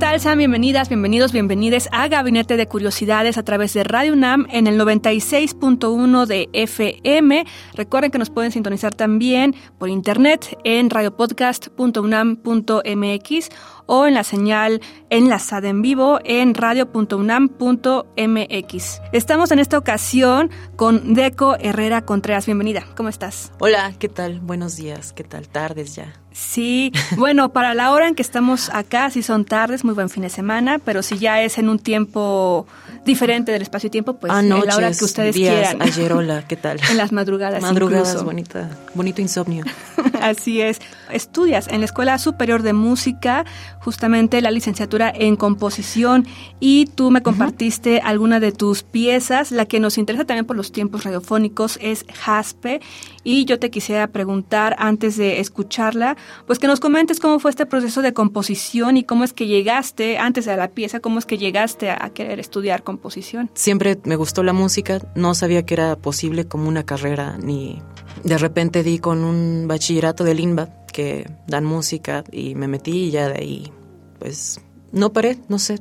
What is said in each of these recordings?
Tal? Sean bienvenidas, bienvenidos, bienvenides a Gabinete de Curiosidades a través de Radio UNAM en el 96.1 de FM. Recuerden que nos pueden sintonizar también por internet en radiopodcast.unam.mx o en la señal enlazada en vivo en radio.unam.mx. Estamos en esta ocasión con Deco Herrera Contreras. Bienvenida, ¿cómo estás? Hola, ¿qué tal? Buenos días, ¿qué tal? Tardes ya. Sí, bueno, para la hora en que estamos acá, si son tardes, muy buen fin de semana, pero si ya es en un tiempo diferente del espacio y tiempo, pues en la hora que ustedes días, quieran. Ayer, hola, ¿qué tal? en las madrugadas. Madrugadas, incluso. bonita, bonito insomnio. Así es. Estudias en la Escuela Superior de Música, justamente la licenciatura en composición, y tú me compartiste uh -huh. alguna de tus piezas. La que nos interesa también por los tiempos radiofónicos es Jaspe, y yo te quisiera preguntar antes de escucharla, pues que nos comentes cómo fue este proceso de composición y cómo es que llegaste, antes de la pieza, cómo es que llegaste a querer estudiar composición. Siempre me gustó la música, no sabía que era posible como una carrera, ni de repente di con un bachillerato de Limba que dan música y me metí y ya de ahí, pues no paré, no sé,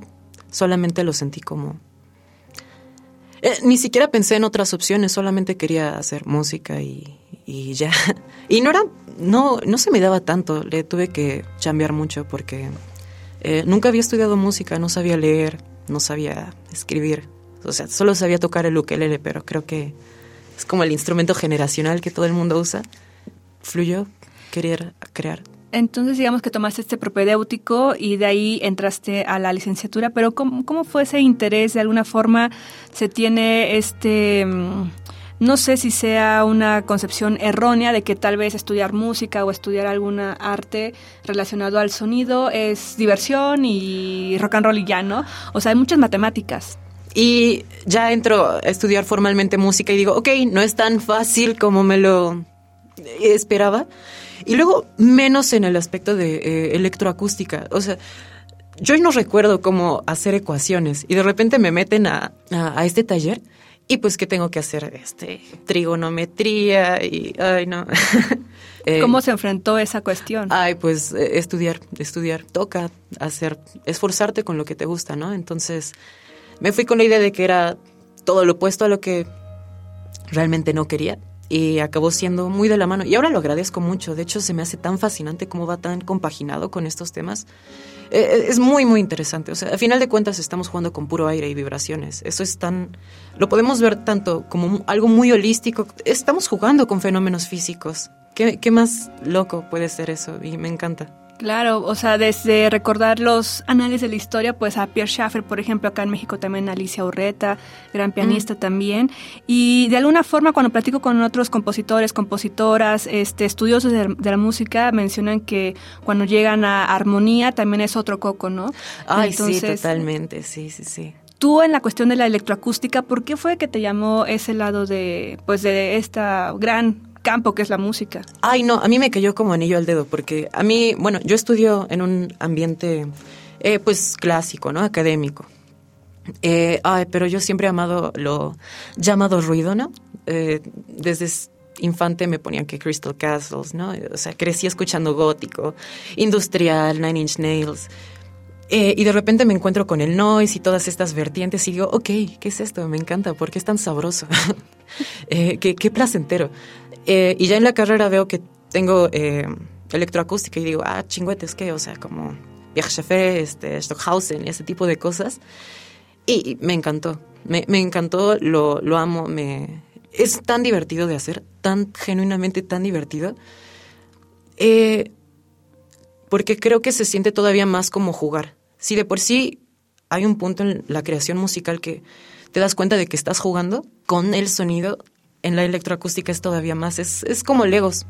solamente lo sentí como... Eh, ni siquiera pensé en otras opciones, solamente quería hacer música y, y ya. Y no era, no, no se me daba tanto, le tuve que chambear mucho porque eh, nunca había estudiado música, no sabía leer, no sabía escribir, o sea, solo sabía tocar el ukelele, pero creo que es como el instrumento generacional que todo el mundo usa. Fluyó querer crear. Entonces, digamos que tomaste este propedéutico y de ahí entraste a la licenciatura, pero ¿cómo, cómo fue ese interés? ¿De alguna forma se tiene este no sé si sea una concepción errónea de que tal vez estudiar música o estudiar alguna arte relacionado al sonido es diversión y rock and roll y ya, ¿no? O sea, hay muchas matemáticas. Y ya entro a estudiar formalmente música y digo, ok, no es tan fácil como me lo esperaba. Y luego, menos en el aspecto de eh, electroacústica. O sea, yo no recuerdo cómo hacer ecuaciones y de repente me meten a, a, a este taller y pues qué tengo que hacer este trigonometría y ay no. Eh, cómo se enfrentó esa cuestión ay pues eh, estudiar estudiar. Toca hacer esforzarte con lo que te gusta no entonces me fui con la idea de que era todo lo opuesto a lo que realmente no quería y acabó siendo muy de la mano y ahora lo agradezco mucho de hecho se me hace tan fascinante cómo va tan compaginado con estos temas eh, es muy, muy interesante. O sea, a final de cuentas estamos jugando con puro aire y vibraciones. Eso es tan... Lo podemos ver tanto como algo muy holístico. Estamos jugando con fenómenos físicos. ¿Qué, qué más loco puede ser eso? Y me encanta. Claro, o sea, desde recordar los análisis de la historia, pues a Pierre Schaeffer, por ejemplo, acá en México también Alicia Urreta, gran pianista mm. también. Y de alguna forma, cuando platico con otros compositores, compositoras, este, estudiosos de, de la música, mencionan que cuando llegan a armonía también es otro coco, ¿no? Ay, Entonces, sí, totalmente, sí, sí, sí. Tú en la cuestión de la electroacústica, ¿por qué fue que te llamó ese lado de, pues, de esta gran campo que es la música. Ay, no, a mí me cayó como anillo al dedo, porque a mí, bueno, yo estudio en un ambiente, eh, pues, clásico, ¿no? Académico. Eh, ay, pero yo siempre he amado lo llamado ruido, ¿no? Eh, desde infante me ponían que Crystal Castles, ¿no? O sea, crecí escuchando gótico, industrial, Nine Inch Nails. Eh, y de repente me encuentro con el noise y todas estas vertientes y digo, ok, ¿qué es esto? Me encanta, ¿por qué es tan sabroso? qué, qué, placentero. Eh, y ya en la carrera veo que tengo eh, electroacústica y digo, ah, chingüetes, ¿qué? O sea, como Bierchefe, este, Stockhausen, ese tipo de cosas. Y, y me encantó, me, me encantó, lo, lo amo, me... Es tan divertido de hacer, tan genuinamente tan divertido. Eh, porque creo que se siente todavía más como jugar. Si de por sí hay un punto en la creación musical que te das cuenta de que estás jugando con el sonido, en la electroacústica es todavía más, es, es como Legos.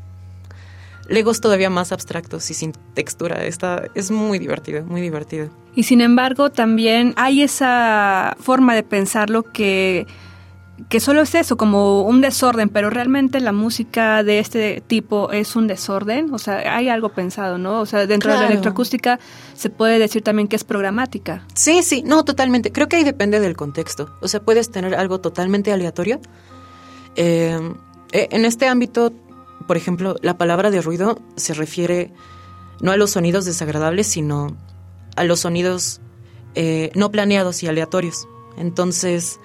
Legos todavía más abstractos y sin textura. Está, es muy divertido, muy divertido. Y sin embargo, también hay esa forma de pensarlo que que solo es eso, como un desorden, pero realmente la música de este tipo es un desorden, o sea, hay algo pensado, ¿no? O sea, dentro de la electroacústica se puede decir también que es programática. Sí, sí, no, totalmente. Creo que ahí depende del contexto. O sea, puedes tener algo totalmente aleatorio. Eh, en este ámbito, por ejemplo, la palabra de ruido se refiere no a los sonidos desagradables, sino a los sonidos eh, no planeados y aleatorios. Entonces,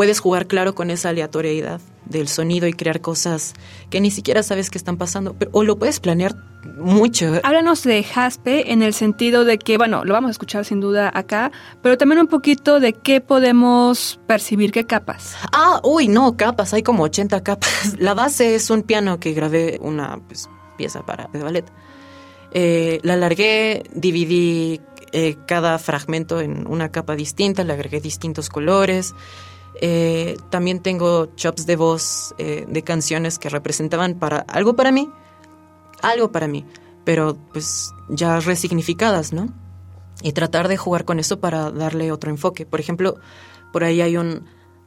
puedes jugar claro con esa aleatoriedad del sonido y crear cosas que ni siquiera sabes que están pasando, pero, o lo puedes planear mucho. Háblanos de Jaspe en el sentido de que, bueno, lo vamos a escuchar sin duda acá, pero también un poquito de qué podemos percibir, qué capas. Ah, uy, no, capas, hay como 80 capas. La base es un piano que grabé una pues, pieza para de ballet. Eh, la alargué, dividí eh, cada fragmento en una capa distinta, le agregué distintos colores. Eh, también tengo chops de voz eh, de canciones que representaban para algo para mí, algo para mí, pero pues ya resignificadas, ¿no? Y tratar de jugar con eso para darle otro enfoque. Por ejemplo, por ahí hay un...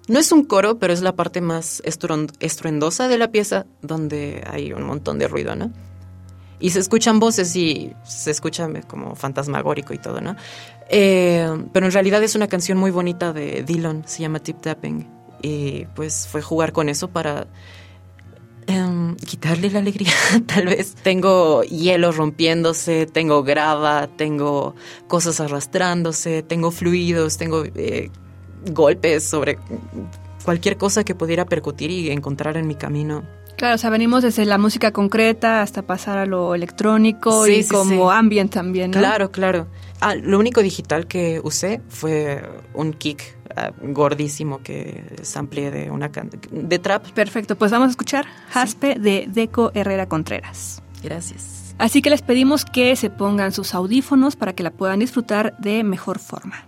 No es un coro, pero es la parte más estruendosa de la pieza donde hay un montón de ruido, ¿no? Y se escuchan voces y se escucha como fantasmagórico y todo, ¿no? Eh, pero en realidad es una canción muy bonita de Dylan, se llama Tip Tapping. Y pues fue jugar con eso para em, quitarle la alegría, tal vez. Tengo hielo rompiéndose, tengo grava, tengo cosas arrastrándose, tengo fluidos, tengo eh, golpes sobre cualquier cosa que pudiera percutir y encontrar en mi camino. Claro, o sea, venimos desde la música concreta hasta pasar a lo electrónico y como ambient también, ¿no? Claro, claro. Ah, lo único digital que usé fue un kick ah, gordísimo que sample de una de trap. Perfecto, pues vamos a escuchar Jaspe de Deco Herrera Contreras. Gracias. Así que les pedimos que se pongan sus audífonos para que la puedan disfrutar de mejor forma.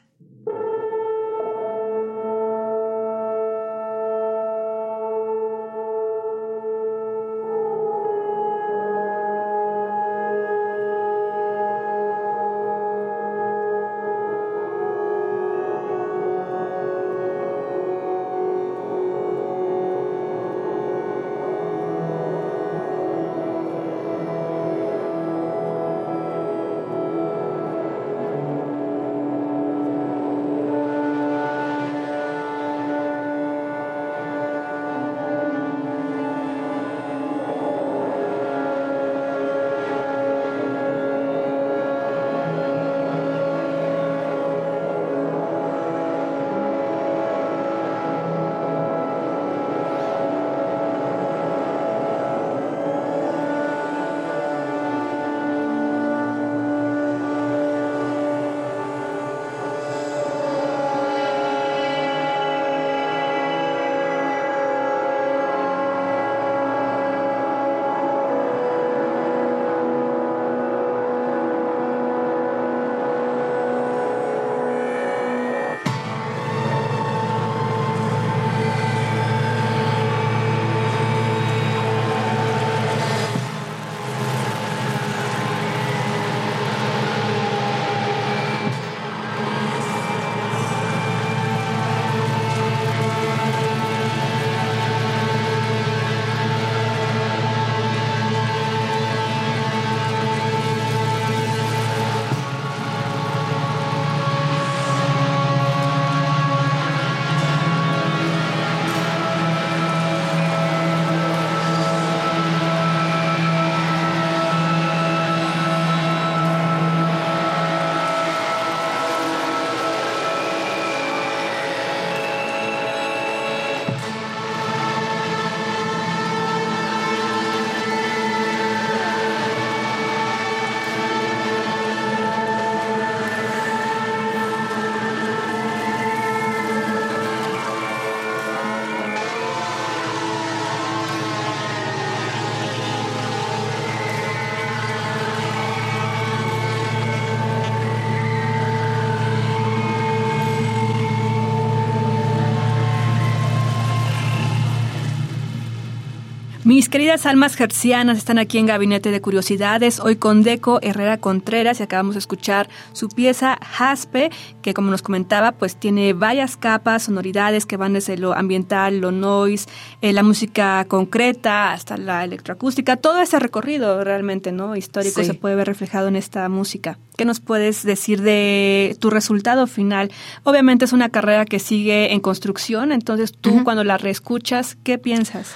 Mis queridas almas gercianas están aquí en Gabinete de Curiosidades, hoy con Deco Herrera Contreras y acabamos de escuchar su pieza Jaspe, que como nos comentaba, pues tiene varias capas, sonoridades que van desde lo ambiental, lo noise, eh, la música concreta, hasta la electroacústica, todo ese recorrido realmente, ¿no? Histórico se puede ver reflejado en esta música. ¿Qué nos puedes decir de tu resultado final? Obviamente es una carrera que sigue en construcción, entonces tú cuando la reescuchas, ¿qué piensas?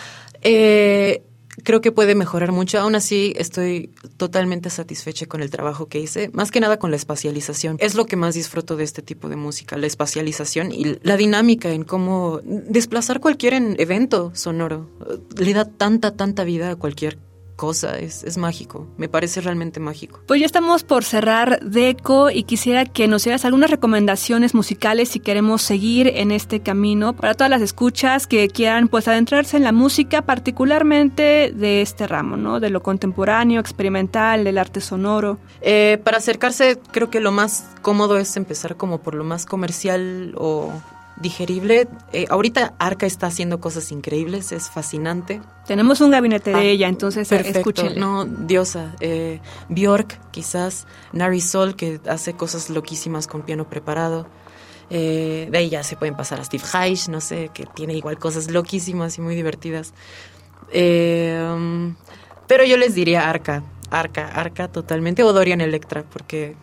Eh, creo que puede mejorar mucho. Aún así, estoy totalmente satisfecha con el trabajo que hice, más que nada con la espacialización. Es lo que más disfruto de este tipo de música, la espacialización y la dinámica en cómo desplazar cualquier evento sonoro. Le da tanta, tanta vida a cualquier cosa, es, es, mágico, me parece realmente mágico. Pues ya estamos por cerrar Deco y quisiera que nos dieras algunas recomendaciones musicales si queremos seguir en este camino para todas las escuchas que quieran pues adentrarse en la música, particularmente de este ramo, ¿no? De lo contemporáneo, experimental, del arte sonoro. Eh, para acercarse creo que lo más cómodo es empezar como por lo más comercial o digerible. Eh, ahorita Arca está haciendo cosas increíbles, es fascinante. Tenemos un gabinete de ah, ella, entonces escúchenle. No, diosa. Eh, Bjork, quizás. Nari Sol, que hace cosas loquísimas con piano preparado. Eh, de ahí ya se pueden pasar a Steve Reich, no sé, que tiene igual cosas loquísimas y muy divertidas. Um, pero yo les diría Arca, Arca, Arca totalmente, o Dorian Electra, porque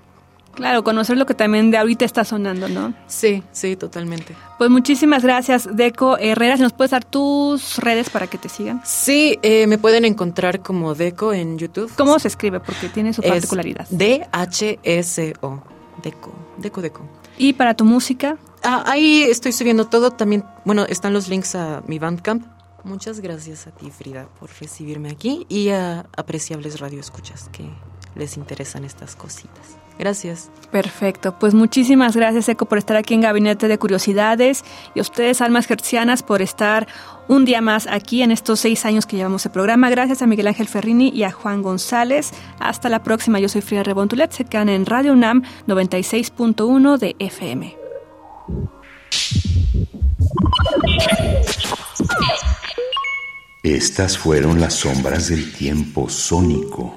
Claro, conocer lo que también de ahorita está sonando, ¿no? Sí, sí, totalmente. Pues muchísimas gracias, Deco Herrera. ¿Nos puedes dar tus redes para que te sigan? Sí, eh, me pueden encontrar como Deco en YouTube. ¿Cómo se escribe? Porque tiene su particularidad. D-H-S-O. Deco, Deco, Deco. ¿Y para tu música? Ah, ahí estoy subiendo todo. También, bueno, están los links a mi Bandcamp. Muchas gracias a ti, Frida, por recibirme aquí y a apreciables radioescuchas que les interesan estas cositas. Gracias. Perfecto. Pues muchísimas gracias, Eco, por estar aquí en Gabinete de Curiosidades y a ustedes, almas gercianas, por estar un día más aquí en estos seis años que llevamos el programa. Gracias a Miguel Ángel Ferrini y a Juan González. Hasta la próxima. Yo soy Frida Rebontulet. Se quedan en Radio UNAM 96.1 de FM. Estas fueron las sombras del tiempo sónico.